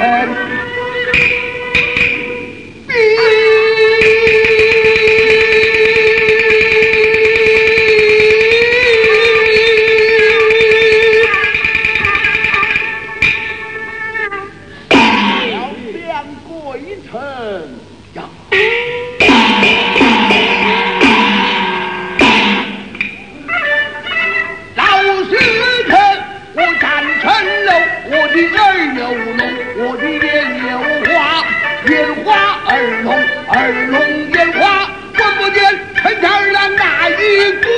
要！老司臣，我斩臣！耳聋，耳聋眼花，闻不见陈二郎哪一个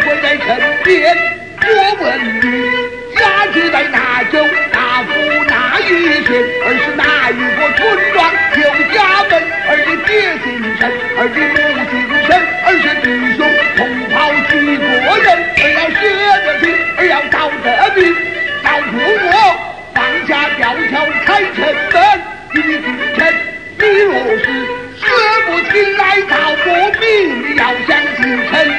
会在身边？我问你，家住在哪州哪府哪一县？而是哪一个村庄有家门？而你爹姓陈，而你母姓陈，而是弟兄同袍几个人？而要学得精，而要道得明，照顾我放下吊桥开城门。你的君臣，你若是死不起来，道不明，要想进城。